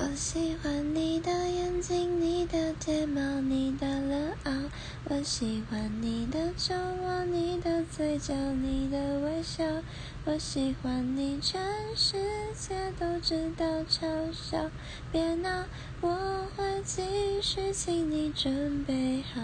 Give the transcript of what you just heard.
我喜欢你的眼睛，你的睫毛，你的冷傲。我喜欢你的酒窝，你的嘴角，你的微笑。我喜欢你，全世界都知道嘲笑。别闹，我会继续请你准备好。